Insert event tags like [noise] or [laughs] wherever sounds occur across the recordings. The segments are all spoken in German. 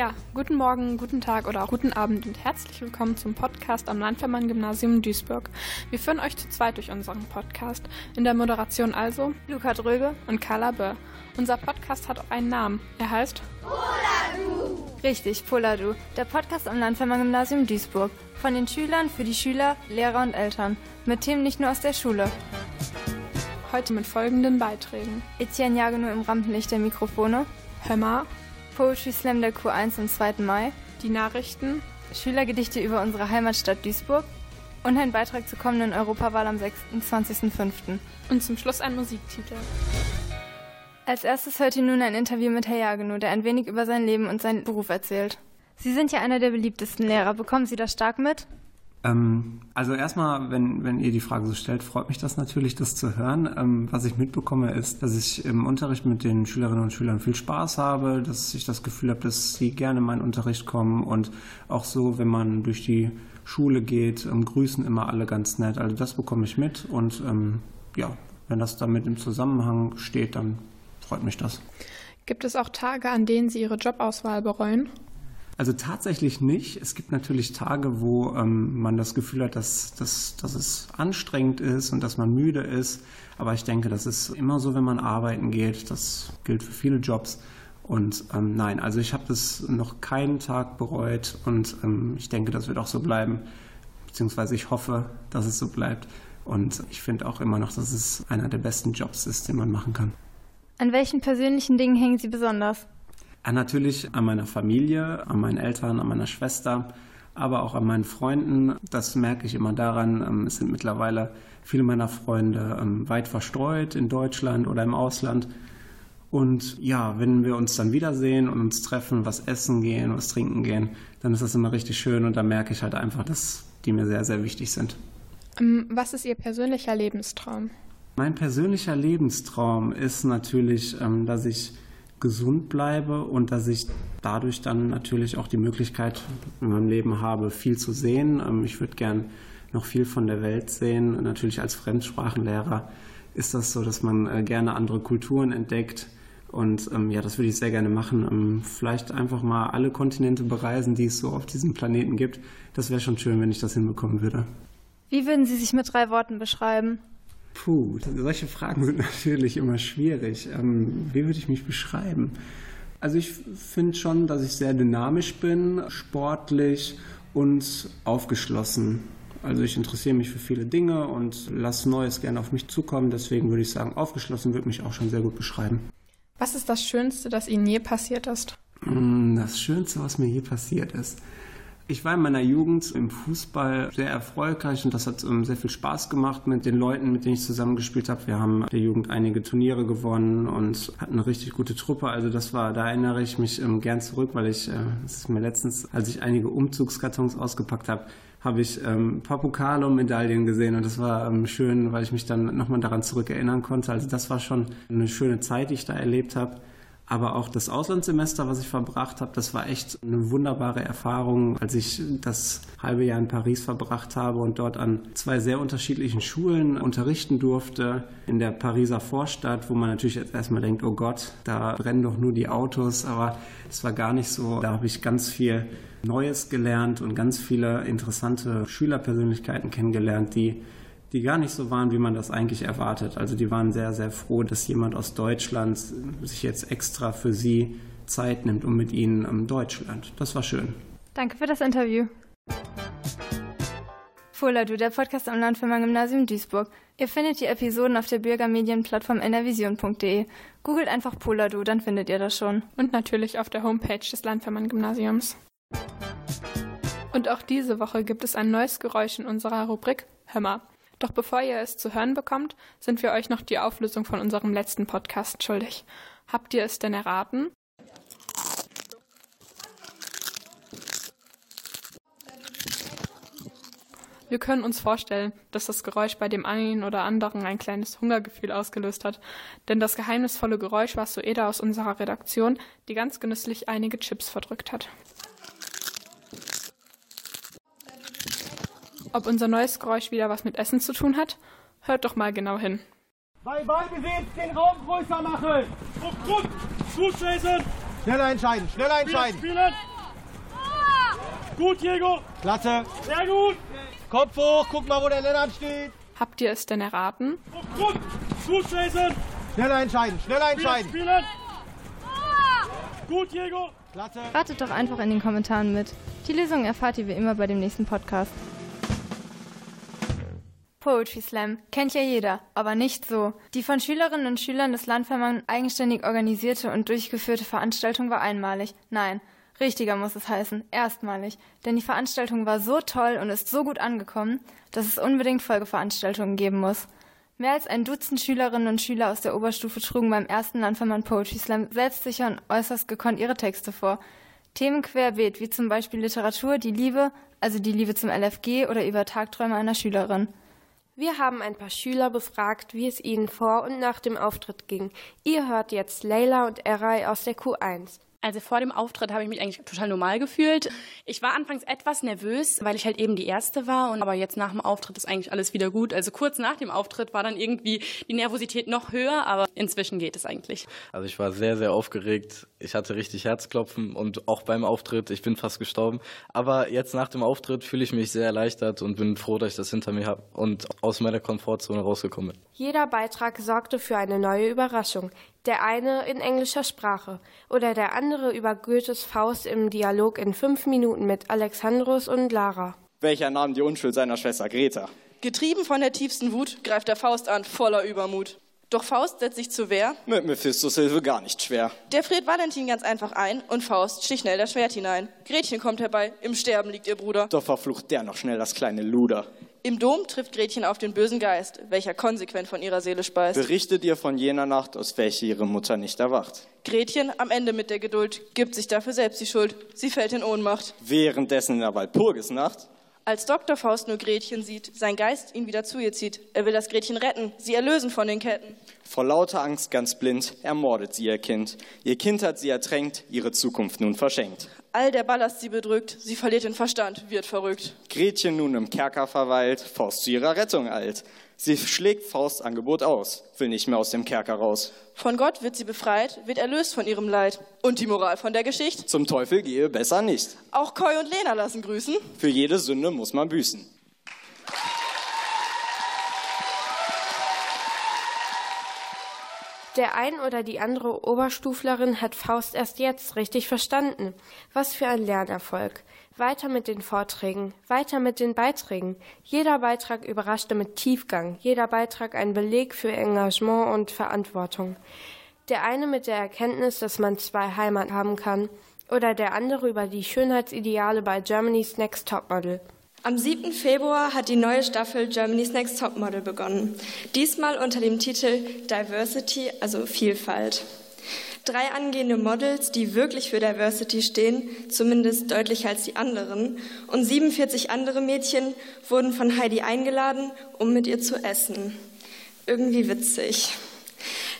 Ja, guten Morgen, guten Tag oder auch guten Abend und herzlich willkommen zum Podcast am Landvermann-Gymnasium Duisburg. Wir führen euch zu zweit durch unseren Podcast. In der Moderation also Luca Dröge und Carla Böhr. Unser Podcast hat auch einen Namen. Er heißt Poladu. Richtig, Poladu. Der Podcast am Landvermann-Gymnasium Duisburg. Von den Schülern, für die Schüler, Lehrer und Eltern. Mit Themen nicht nur aus der Schule. Heute mit folgenden Beiträgen. Etienne Jageno im Rampenlicht der Mikrofone. Hör mal. Poetry Slam der Q1 am 2. Mai, die Nachrichten, Schülergedichte über unsere Heimatstadt Duisburg und ein Beitrag zur kommenden Europawahl am 26.05. Und zum Schluss ein Musiktitel. Als erstes hört ihr nun ein Interview mit Herr Jagenow, der ein wenig über sein Leben und seinen Beruf erzählt. Sie sind ja einer der beliebtesten Lehrer. Bekommen Sie das stark mit? Ähm, also erstmal, wenn, wenn ihr die Frage so stellt, freut mich das natürlich, das zu hören. Ähm, was ich mitbekomme, ist, dass ich im Unterricht mit den Schülerinnen und Schülern viel Spaß habe, dass ich das Gefühl habe, dass sie gerne in meinen Unterricht kommen und auch so, wenn man durch die Schule geht, ähm, grüßen immer alle ganz nett. Also das bekomme ich mit und ähm, ja, wenn das damit im Zusammenhang steht, dann freut mich das. Gibt es auch Tage, an denen Sie Ihre Jobauswahl bereuen? Also tatsächlich nicht. Es gibt natürlich Tage, wo ähm, man das Gefühl hat, dass, dass, dass es anstrengend ist und dass man müde ist. Aber ich denke, das ist immer so, wenn man arbeiten geht. Das gilt für viele Jobs. Und ähm, nein, also ich habe das noch keinen Tag bereut und ähm, ich denke, das wird auch so bleiben. Beziehungsweise ich hoffe, dass es so bleibt. Und ich finde auch immer noch, dass es einer der besten Jobs ist, den man machen kann. An welchen persönlichen Dingen hängen Sie besonders? Äh, natürlich an meiner Familie, an meinen Eltern, an meiner Schwester, aber auch an meinen Freunden. Das merke ich immer daran. Ähm, es sind mittlerweile viele meiner Freunde ähm, weit verstreut in Deutschland oder im Ausland. Und ja, wenn wir uns dann wiedersehen und uns treffen, was essen gehen, was trinken gehen, dann ist das immer richtig schön und da merke ich halt einfach, dass die mir sehr, sehr wichtig sind. Ähm, was ist Ihr persönlicher Lebenstraum? Mein persönlicher Lebenstraum ist natürlich, dass ich gesund bleibe und dass ich dadurch dann natürlich auch die Möglichkeit in meinem Leben habe, viel zu sehen. Ähm, ich würde gern noch viel von der Welt sehen. Natürlich als Fremdsprachenlehrer ist das so, dass man äh, gerne andere Kulturen entdeckt. Und ähm, ja, das würde ich sehr gerne machen. Ähm, vielleicht einfach mal alle Kontinente bereisen, die es so auf diesem Planeten gibt. Das wäre schon schön, wenn ich das hinbekommen würde. Wie würden Sie sich mit drei Worten beschreiben? Puh, solche Fragen sind [laughs] natürlich immer schwierig. Ähm, wie würde ich mich beschreiben? Also ich finde schon, dass ich sehr dynamisch bin, sportlich und aufgeschlossen. Also ich interessiere mich für viele Dinge und lasse Neues gerne auf mich zukommen. Deswegen würde ich sagen, aufgeschlossen würde mich auch schon sehr gut beschreiben. Was ist das Schönste, das Ihnen je passiert ist? Mm, das Schönste, was mir je passiert ist. Ich war in meiner Jugend im Fußball sehr erfolgreich und das hat um, sehr viel Spaß gemacht mit den Leuten, mit denen ich zusammengespielt habe. Wir haben der Jugend einige Turniere gewonnen und hatten eine richtig gute Truppe. Also das war, da erinnere ich mich ähm, gern zurück, weil ich, äh, das ist mir letztens, als ich einige Umzugskartons ausgepackt habe, habe ich ähm, paar Pokale und Medaillen gesehen und das war ähm, schön, weil ich mich dann nochmal daran zurückerinnern konnte. Also das war schon eine schöne Zeit, die ich da erlebt habe. Aber auch das Auslandssemester, was ich verbracht habe, das war echt eine wunderbare Erfahrung, als ich das halbe Jahr in Paris verbracht habe und dort an zwei sehr unterschiedlichen Schulen unterrichten durfte. In der Pariser Vorstadt, wo man natürlich jetzt erstmal denkt, oh Gott, da brennen doch nur die Autos. Aber es war gar nicht so. Da habe ich ganz viel Neues gelernt und ganz viele interessante Schülerpersönlichkeiten kennengelernt, die die gar nicht so waren, wie man das eigentlich erwartet. Also die waren sehr, sehr froh, dass jemand aus Deutschland sich jetzt extra für sie Zeit nimmt, um mit ihnen im Deutsch lernt. Das war schön. Danke für das Interview. Fuller, du, der Podcast am Landfirma Gymnasium Duisburg. Ihr findet die Episoden auf der Bürgermedienplattform nrvision.de. Googelt einfach Poladu, dann findet ihr das schon. Und natürlich auf der Homepage des Landvermann-Gymnasiums. Und auch diese Woche gibt es ein neues Geräusch in unserer Rubrik Hör mal. Doch bevor ihr es zu hören bekommt, sind wir euch noch die Auflösung von unserem letzten Podcast schuldig. Habt ihr es denn erraten? Wir können uns vorstellen, dass das Geräusch bei dem einen oder anderen ein kleines Hungergefühl ausgelöst hat, denn das geheimnisvolle Geräusch war Sueda aus unserer Redaktion, die ganz genüsslich einige Chips verdrückt hat. Ob unser neues Geräusch wieder was mit Essen zu tun hat? Hört doch mal genau hin. Bei Ballbesitz den Raum größer machen. Druck, Druck, gut lesen. Schneller entscheiden, schneller entscheiden. Spielen, spielen. Gut, Diego. Klasse. Sehr gut. Kopf hoch, guck mal, wo der Lennart steht. Habt ihr es denn erraten? Gut, gut, Jason. Schneller entscheiden, schneller entscheiden. Spielen. Gut, Diego. Klasse. Ratet doch einfach in den Kommentaren mit. Die Lösung erfahrt ihr wie immer bei dem nächsten Podcast. Poetry Slam kennt ja jeder, aber nicht so. Die von Schülerinnen und Schülern des Landvermann eigenständig organisierte und durchgeführte Veranstaltung war einmalig. Nein, richtiger muss es heißen, erstmalig. Denn die Veranstaltung war so toll und ist so gut angekommen, dass es unbedingt Folgeveranstaltungen geben muss. Mehr als ein Dutzend Schülerinnen und Schüler aus der Oberstufe trugen beim ersten Landvermann Poetry Slam selbstsicher und äußerst gekonnt ihre Texte vor. Themen querbeet, wie zum Beispiel Literatur, die Liebe, also die Liebe zum LFG oder über Tagträume einer Schülerin. Wir haben ein paar Schüler befragt, wie es ihnen vor und nach dem Auftritt ging. Ihr hört jetzt Leila und Eray aus der Q1. Also vor dem Auftritt habe ich mich eigentlich total normal gefühlt. Ich war anfangs etwas nervös, weil ich halt eben die erste war. Und aber jetzt nach dem Auftritt ist eigentlich alles wieder gut. Also kurz nach dem Auftritt war dann irgendwie die Nervosität noch höher, aber inzwischen geht es eigentlich. Also ich war sehr, sehr aufgeregt. Ich hatte richtig Herzklopfen und auch beim Auftritt, ich bin fast gestorben. Aber jetzt nach dem Auftritt fühle ich mich sehr erleichtert und bin froh, dass ich das hinter mir habe und aus meiner Komfortzone rausgekommen bin. Jeder Beitrag sorgte für eine neue Überraschung der eine in englischer Sprache oder der andere über Goethes Faust im Dialog in fünf Minuten mit Alexandros und Lara. Welcher nahm die Unschuld seiner Schwester Greta? Getrieben von der tiefsten Wut greift der Faust an, voller Übermut. Doch Faust setzt sich zur Wehr. Mit Mephistos Hilfe gar nicht schwer. Der friert Valentin ganz einfach ein und Faust sticht schnell das Schwert hinein. Gretchen kommt herbei, im Sterben liegt ihr Bruder. Doch verflucht der noch schnell das kleine Luder. Im Dom trifft Gretchen auf den bösen Geist, welcher konsequent von ihrer Seele speist. Berichtet ihr von jener Nacht, aus welcher ihre Mutter nicht erwacht. Gretchen, am Ende mit der Geduld, gibt sich dafür selbst die Schuld. Sie fällt in Ohnmacht. Währenddessen in der Walpurgisnacht als Dr. Faust nur Gretchen sieht, sein Geist ihn wieder zu ihr zieht. Er will das Gretchen retten, sie erlösen von den Ketten. Vor lauter Angst ganz blind ermordet sie ihr Kind. Ihr Kind hat sie ertränkt, ihre Zukunft nun verschenkt. All der Ballast sie bedrückt, sie verliert den Verstand, wird verrückt. Gretchen nun im Kerker verweilt, Faust zu ihrer Rettung eilt. Sie schlägt Faust Angebot aus, will nicht mehr aus dem Kerker raus. Von Gott wird sie befreit, wird erlöst von ihrem Leid. Und die Moral von der Geschichte? Zum Teufel gehe besser nicht. Auch Koi und Lena lassen grüßen. Für jede Sünde muss man büßen. Der ein oder die andere Oberstuflerin hat Faust erst jetzt richtig verstanden. Was für ein Lernerfolg. Weiter mit den Vorträgen, weiter mit den Beiträgen. Jeder Beitrag überraschte mit Tiefgang, jeder Beitrag ein Beleg für Engagement und Verantwortung. Der eine mit der Erkenntnis, dass man zwei Heimat haben kann, oder der andere über die Schönheitsideale bei Germany's Next Topmodel. Am 7. Februar hat die neue Staffel Germany's Next Topmodel begonnen. Diesmal unter dem Titel Diversity, also Vielfalt. Drei angehende Models, die wirklich für Diversity stehen, zumindest deutlicher als die anderen, und 47 andere Mädchen wurden von Heidi eingeladen, um mit ihr zu essen. Irgendwie witzig.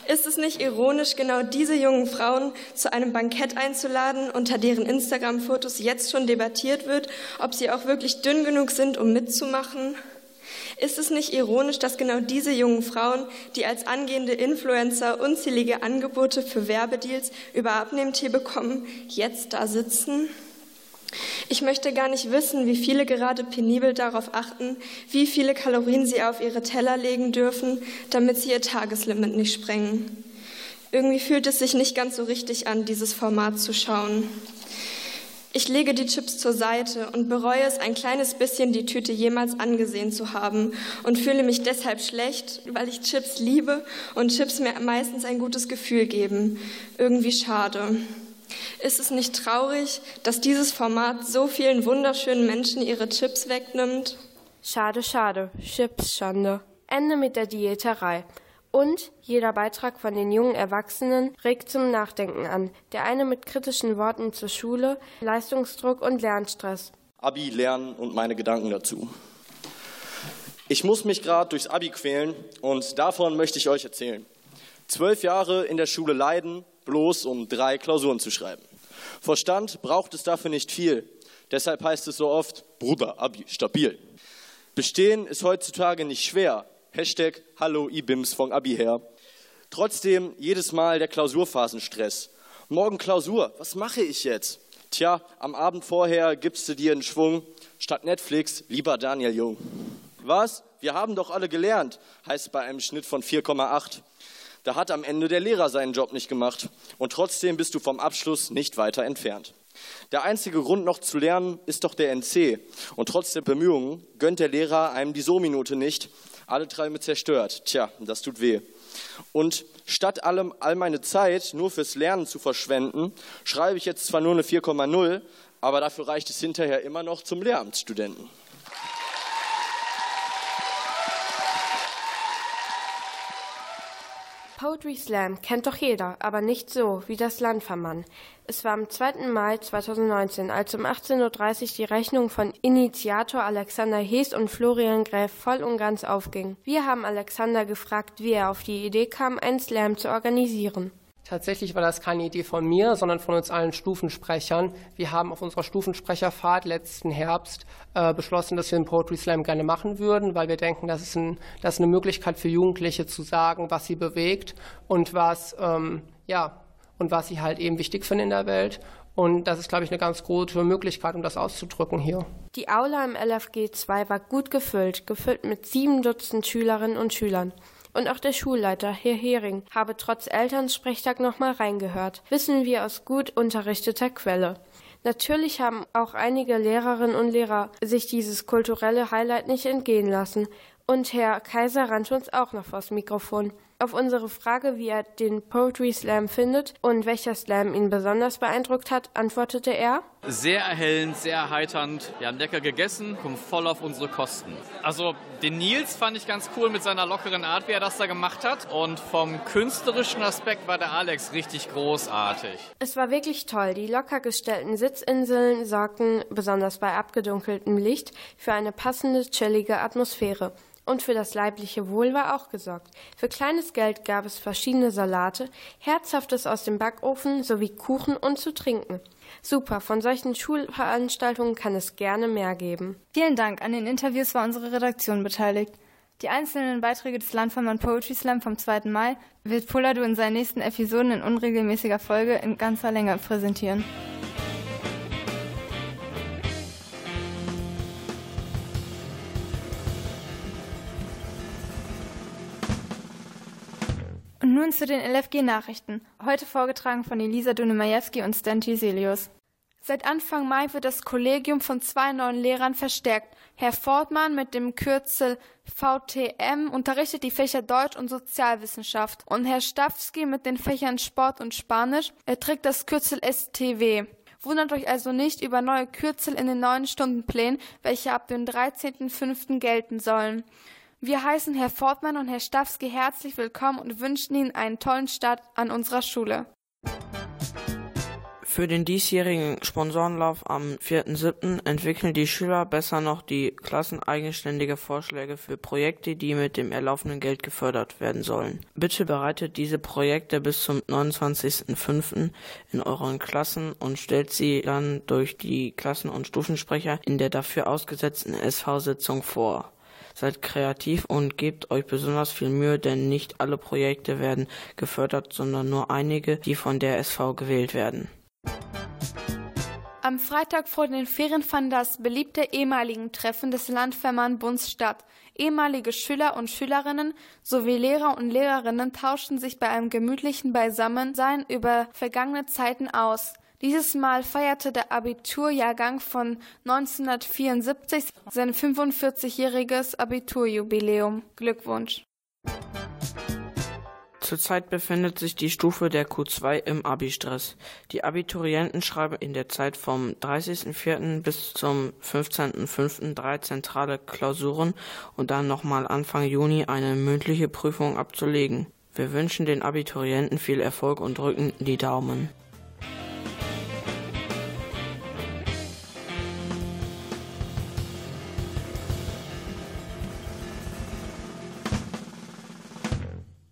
Ist es nicht ironisch, genau diese jungen Frauen zu einem Bankett einzuladen, unter deren Instagram-Fotos jetzt schon debattiert wird, ob sie auch wirklich dünn genug sind, um mitzumachen? Ist es nicht ironisch, dass genau diese jungen Frauen, die als angehende Influencer unzählige Angebote für Werbedeals über Abnehmtee bekommen, jetzt da sitzen? Ich möchte gar nicht wissen, wie viele gerade penibel darauf achten, wie viele Kalorien sie auf ihre Teller legen dürfen, damit sie ihr Tageslimit nicht sprengen. Irgendwie fühlt es sich nicht ganz so richtig an, dieses Format zu schauen. Ich lege die Chips zur Seite und bereue es ein kleines bisschen, die Tüte jemals angesehen zu haben und fühle mich deshalb schlecht, weil ich Chips liebe und Chips mir meistens ein gutes Gefühl geben. Irgendwie schade. Ist es nicht traurig, dass dieses Format so vielen wunderschönen Menschen ihre Chips wegnimmt? Schade, schade. Chips, Schande. Ende mit der Diäterei. Und jeder Beitrag von den jungen Erwachsenen regt zum Nachdenken an. Der eine mit kritischen Worten zur Schule, Leistungsdruck und Lernstress. Abi lernen und meine Gedanken dazu. Ich muss mich gerade durchs Abi quälen und davon möchte ich euch erzählen. Zwölf Jahre in der Schule leiden, bloß um drei Klausuren zu schreiben. Verstand braucht es dafür nicht viel. Deshalb heißt es so oft, Bruder, Abi, stabil. Bestehen ist heutzutage nicht schwer. Hashtag Hallo IBIMS von Abi her. Trotzdem jedes Mal der Klausurphasenstress. Morgen Klausur, was mache ich jetzt? Tja, am Abend vorher gibst du dir einen Schwung. Statt Netflix lieber Daniel Jung. Was? Wir haben doch alle gelernt, heißt bei einem Schnitt von 4,8. Da hat am Ende der Lehrer seinen Job nicht gemacht. Und trotzdem bist du vom Abschluss nicht weiter entfernt. Der einzige Grund noch zu lernen ist doch der NC. Und trotz der Bemühungen gönnt der Lehrer einem die So-Minute nicht. Alle Träume zerstört. Tja, das tut weh. Und statt allem, all meine Zeit nur fürs Lernen zu verschwenden, schreibe ich jetzt zwar nur eine 4,0, aber dafür reicht es hinterher immer noch zum Lehramtsstudenten. Poetry Slam kennt doch jeder, aber nicht so wie das Landvermann. Es war am 2. Mai 2019, als um 18.30 Uhr die Rechnung von Initiator Alexander Hees und Florian Gräf voll und ganz aufging. Wir haben Alexander gefragt, wie er auf die Idee kam, einen Slam zu organisieren. Tatsächlich war das keine Idee von mir, sondern von uns allen Stufensprechern. Wir haben auf unserer Stufensprecherfahrt letzten Herbst äh, beschlossen, dass wir einen Poetry Slam gerne machen würden, weil wir denken, das ist, ein, das ist eine Möglichkeit für Jugendliche zu sagen, was sie bewegt und was, ähm, ja, und was sie halt eben wichtig finden in der Welt. Und das ist, glaube ich, eine ganz gute Möglichkeit, um das auszudrücken hier. Die Aula im LFG 2 war gut gefüllt, gefüllt mit sieben Dutzend Schülerinnen und Schülern. Und auch der Schulleiter, Herr Hering, habe trotz Elternsprechtag nochmal reingehört. Wissen wir aus gut unterrichteter Quelle. Natürlich haben auch einige Lehrerinnen und Lehrer sich dieses kulturelle Highlight nicht entgehen lassen. Und Herr Kaiser rannte uns auch noch vors Mikrofon. Auf unsere Frage, wie er den Poetry Slam findet und welcher Slam ihn besonders beeindruckt hat, antwortete er: Sehr erhellend, sehr erheiternd. Wir haben lecker gegessen, kommen voll auf unsere Kosten. Also, den Nils fand ich ganz cool mit seiner lockeren Art, wie er das da gemacht hat. Und vom künstlerischen Aspekt war der Alex richtig großartig. Es war wirklich toll. Die locker gestellten Sitzinseln sorgten, besonders bei abgedunkeltem Licht, für eine passende, chillige Atmosphäre. Und für das leibliche Wohl war auch gesorgt. Für kleines Geld gab es verschiedene Salate, Herzhaftes aus dem Backofen sowie Kuchen und zu trinken. Super, von solchen Schulveranstaltungen kann es gerne mehr geben. Vielen Dank, an den Interviews war unsere Redaktion beteiligt. Die einzelnen Beiträge des Landvermann Poetry Slam vom 2. Mai wird Poladu in seinen nächsten Episoden in unregelmäßiger Folge in ganzer Länge präsentieren. Und nun zu den LFG-Nachrichten. Heute vorgetragen von Elisa Dunemajewski und Stan Giselius. Seit Anfang Mai wird das Kollegium von zwei neuen Lehrern verstärkt. Herr Fortmann mit dem Kürzel VTM unterrichtet die Fächer Deutsch und Sozialwissenschaft und Herr Stawski mit den Fächern Sport und Spanisch. Er trägt das Kürzel STW. Wundert euch also nicht über neue Kürzel in den neuen Stundenplänen, welche ab dem 13.05. gelten sollen. Wir heißen Herr Fortmann und Herr Stawski herzlich willkommen und wünschen Ihnen einen tollen Start an unserer Schule. Für den diesjährigen Sponsorenlauf am 4.7. entwickeln die Schüler besser noch die Klassen eigenständige Vorschläge für Projekte, die mit dem erlaufenden Geld gefördert werden sollen. Bitte bereitet diese Projekte bis zum 29.05. in euren Klassen und stellt sie dann durch die Klassen- und Stufensprecher in der dafür ausgesetzten SV-Sitzung vor. Seid kreativ und gebt euch besonders viel Mühe, denn nicht alle Projekte werden gefördert, sondern nur einige, die von der SV gewählt werden. Am Freitag vor den Ferien fand das beliebte ehemaligen Treffen des Landvermann-Bunds statt. Ehemalige Schüler und Schülerinnen sowie Lehrer und Lehrerinnen tauschten sich bei einem gemütlichen Beisammensein über vergangene Zeiten aus. Dieses Mal feierte der Abiturjahrgang von 1974 sein 45-jähriges Abiturjubiläum. Glückwunsch! Zurzeit befindet sich die Stufe der Q2 im Abi-Stress. Die Abiturienten schreiben in der Zeit vom 30.04. bis zum 15.05. drei zentrale Klausuren und dann nochmal Anfang Juni eine mündliche Prüfung abzulegen. Wir wünschen den Abiturienten viel Erfolg und drücken die Daumen.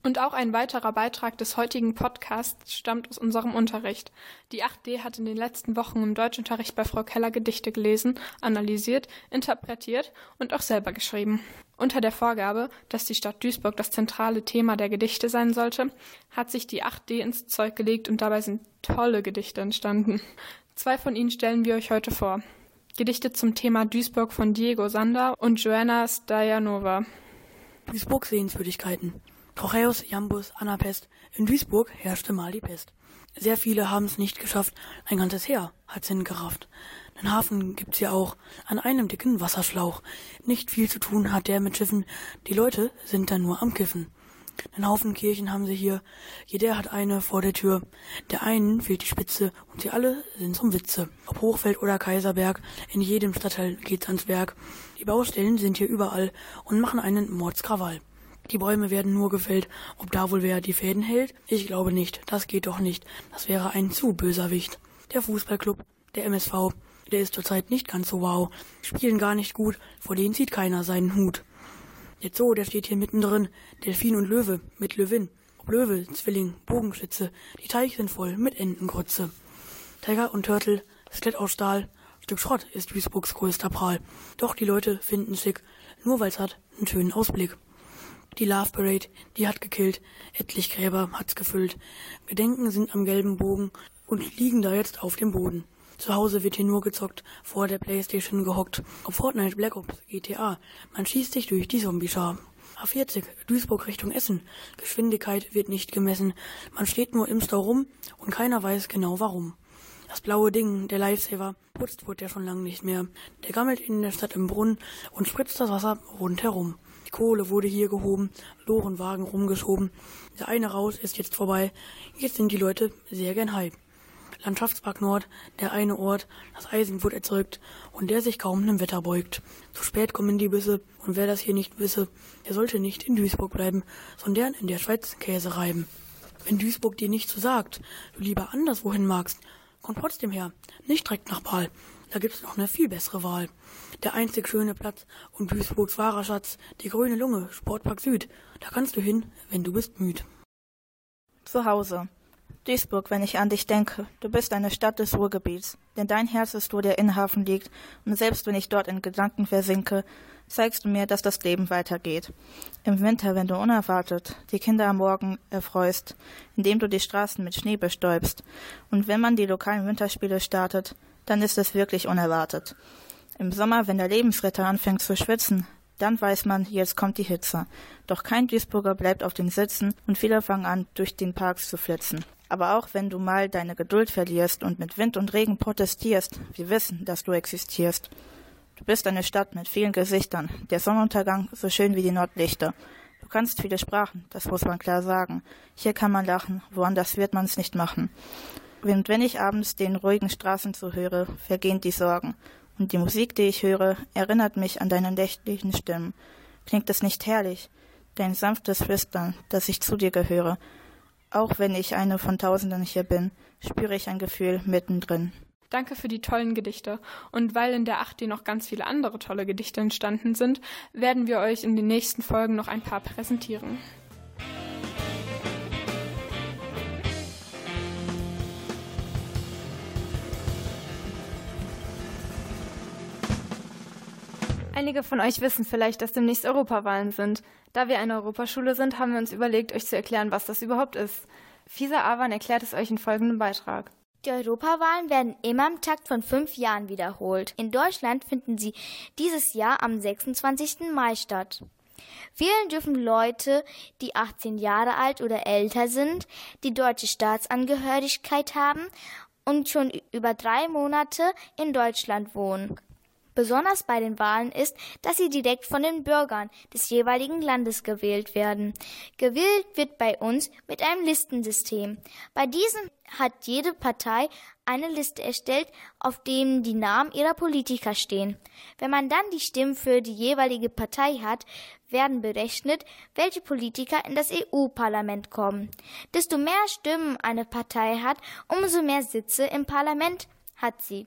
Und auch ein weiterer Beitrag des heutigen Podcasts stammt aus unserem Unterricht. Die 8D hat in den letzten Wochen im Deutschunterricht bei Frau Keller Gedichte gelesen, analysiert, interpretiert und auch selber geschrieben. Unter der Vorgabe, dass die Stadt Duisburg das zentrale Thema der Gedichte sein sollte, hat sich die 8D ins Zeug gelegt und dabei sind tolle Gedichte entstanden. Zwei von ihnen stellen wir euch heute vor. Gedichte zum Thema Duisburg von Diego Sander und Joanna Stajanova. Duisburg Sehenswürdigkeiten. Trocheus, Jambus, Annapest. In Duisburg herrschte mal die Pest. Sehr viele haben es nicht geschafft, ein ganzes Heer hat's hingerafft. Den Hafen gibt's ja auch, an einem dicken Wasserschlauch. Nicht viel zu tun hat der mit Schiffen, die Leute sind da nur am Kiffen. Einen Haufen Kirchen haben sie hier, jeder hat eine vor der Tür. Der einen fehlt die Spitze und sie alle sind zum Witze. Ob Hochfeld oder Kaiserberg, in jedem Stadtteil geht's ans Werk. Die Baustellen sind hier überall und machen einen Mordskrawall. Die Bäume werden nur gefällt. Ob da wohl wer die Fäden hält? Ich glaube nicht. Das geht doch nicht. Das wäre ein zu böser Wicht. Der Fußballclub, der MSV, der ist zurzeit nicht ganz so wow. Spielen gar nicht gut. Vor denen zieht keiner seinen Hut. Jetzt so, der steht hier mittendrin. Delfin und Löwe mit Löwin. Löwe, Zwilling, Bogenschütze. Die Teiche sind voll mit Entengrütze. Tiger und Turtle, Skelett aus Stahl. Stück Schrott ist Duisburgs größter Prahl. Doch die Leute finden's schick. Nur weil's hat einen schönen Ausblick. Die Love Parade, die hat gekillt. Etlich Gräber hat's gefüllt. Gedenken sind am gelben Bogen und liegen da jetzt auf dem Boden. Zu Hause wird hier nur gezockt, vor der Playstation gehockt. Ob Fortnite, Black Ops, GTA, man schießt sich durch die Zombie-Schar. A40, Duisburg Richtung Essen. Geschwindigkeit wird nicht gemessen. Man steht nur im Stau rum und keiner weiß genau warum. Das blaue Ding, der Lifesaver, putzt wurde ja schon lang nicht mehr. Der gammelt in der Stadt im Brunnen und spritzt das Wasser rundherum. Die Kohle wurde hier gehoben, Lorenwagen rumgeschoben. Der eine raus ist jetzt vorbei. Jetzt sind die Leute sehr gern high. Landschaftspark Nord, der eine Ort, das Eisen wird erzeugt und der sich kaum dem Wetter beugt. Zu spät kommen die Büsse und wer das hier nicht wisse, der sollte nicht in Duisburg bleiben, sondern in der Schweiz Käse reiben. Wenn Duisburg dir nicht so sagt, du lieber anderswohin magst, komm trotzdem her, nicht direkt nach Baal. Da gibt's noch eine viel bessere Wahl. Der einzig schöne Platz und Duisburgs wahrer Schatz, die grüne Lunge, Sportpark Süd. Da kannst du hin, wenn du bist müd. Zu Hause. Duisburg, wenn ich an dich denke, du bist eine Stadt des Ruhrgebiets, denn dein Herz ist, wo der Innenhafen liegt, und selbst wenn ich dort in Gedanken versinke, zeigst du mir, dass das Leben weitergeht. Im Winter, wenn du unerwartet die Kinder am Morgen erfreust, indem du die Straßen mit Schnee bestäubst, und wenn man die lokalen Winterspiele startet, dann ist es wirklich unerwartet. Im Sommer, wenn der Lebensretter anfängt zu schwitzen, dann weiß man, jetzt kommt die Hitze. Doch kein Duisburger bleibt auf den Sitzen und viele fangen an, durch den Park zu flitzen. Aber auch wenn du mal deine Geduld verlierst und mit Wind und Regen protestierst, wir wissen, dass du existierst. Du bist eine Stadt mit vielen Gesichtern, der Sonnenuntergang so schön wie die Nordlichter. Du kannst viele Sprachen, das muss man klar sagen. Hier kann man lachen, woanders wird man's nicht machen. Und wenn ich abends den ruhigen Straßenzug höre, vergehen die Sorgen. Und die Musik, die ich höre, erinnert mich an deine nächtlichen Stimmen. Klingt es nicht herrlich? Dein sanftes Flüstern, dass ich zu dir gehöre. Auch wenn ich eine von Tausenden hier bin, spüre ich ein Gefühl mittendrin. Danke für die tollen Gedichte. Und weil in der 8D noch ganz viele andere tolle Gedichte entstanden sind, werden wir euch in den nächsten Folgen noch ein paar präsentieren. Einige von euch wissen vielleicht, dass demnächst Europawahlen sind. Da wir eine Europaschule sind, haben wir uns überlegt, euch zu erklären, was das überhaupt ist. Fisa Awan erklärt es euch in folgendem Beitrag. Die Europawahlen werden immer im Takt von fünf Jahren wiederholt. In Deutschland finden sie dieses Jahr am 26. Mai statt. Wählen dürfen Leute, die 18 Jahre alt oder älter sind, die deutsche Staatsangehörigkeit haben und schon über drei Monate in Deutschland wohnen. Besonders bei den Wahlen ist, dass sie direkt von den Bürgern des jeweiligen Landes gewählt werden. Gewählt wird bei uns mit einem Listensystem. Bei diesem hat jede Partei eine Liste erstellt, auf denen die Namen ihrer Politiker stehen. Wenn man dann die Stimmen für die jeweilige Partei hat, werden berechnet, welche Politiker in das EU-Parlament kommen. Desto mehr Stimmen eine Partei hat, umso mehr Sitze im Parlament hat sie.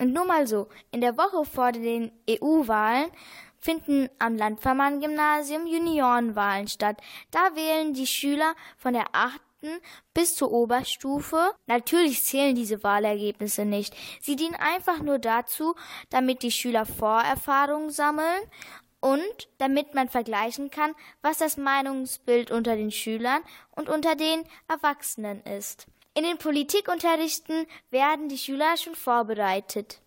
Und nur mal so, in der Woche vor den EU-Wahlen finden am Landvermann-Gymnasium Juniorenwahlen statt. Da wählen die Schüler von der achten bis zur Oberstufe. Natürlich zählen diese Wahlergebnisse nicht. Sie dienen einfach nur dazu, damit die Schüler Vorerfahrungen sammeln und damit man vergleichen kann, was das Meinungsbild unter den Schülern und unter den Erwachsenen ist. In den Politikunterrichten werden die Schüler schon vorbereitet.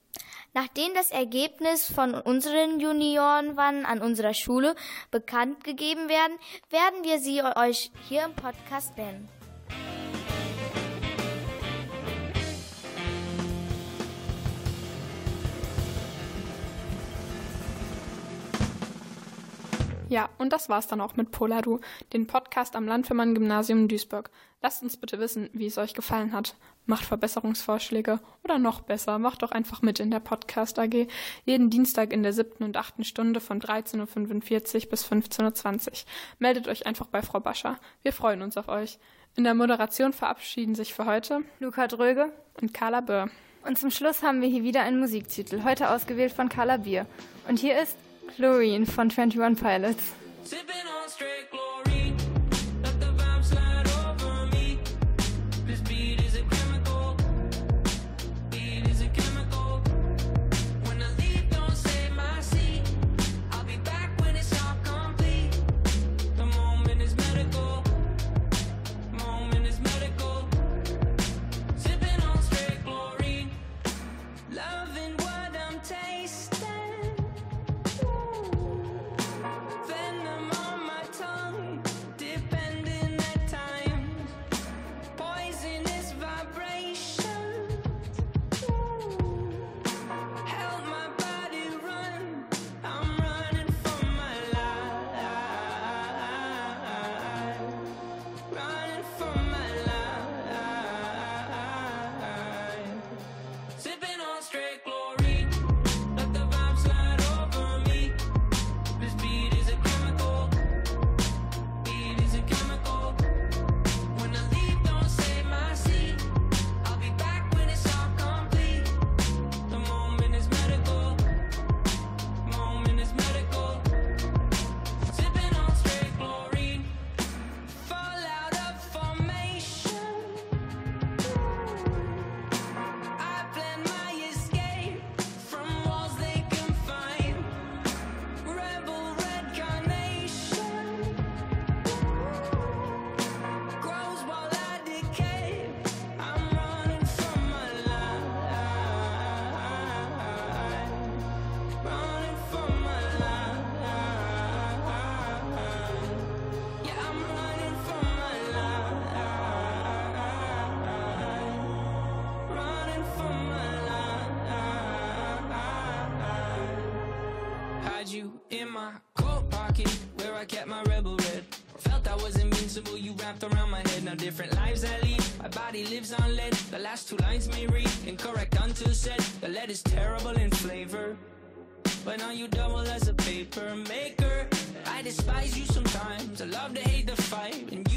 Nachdem das Ergebnis von unseren Juniorenwahlen an unserer Schule bekannt gegeben werden, werden wir sie euch hier im Podcast nennen. Ja, und das war's dann auch mit Poladu, den Podcast am Landfirmann-Gymnasium Duisburg. Lasst uns bitte wissen, wie es euch gefallen hat. Macht Verbesserungsvorschläge oder noch besser, macht doch einfach mit in der Podcast AG. Jeden Dienstag in der siebten und achten Stunde von 13.45 Uhr bis 15.20 Uhr. Meldet euch einfach bei Frau Bascher. Wir freuen uns auf euch. In der Moderation verabschieden sich für heute Luca Dröge und Carla Böhr. Und zum Schluss haben wir hier wieder einen Musiktitel, heute ausgewählt von Carla Bier. Und hier ist Chlorine von 21 Pilots. Love to hate the fight.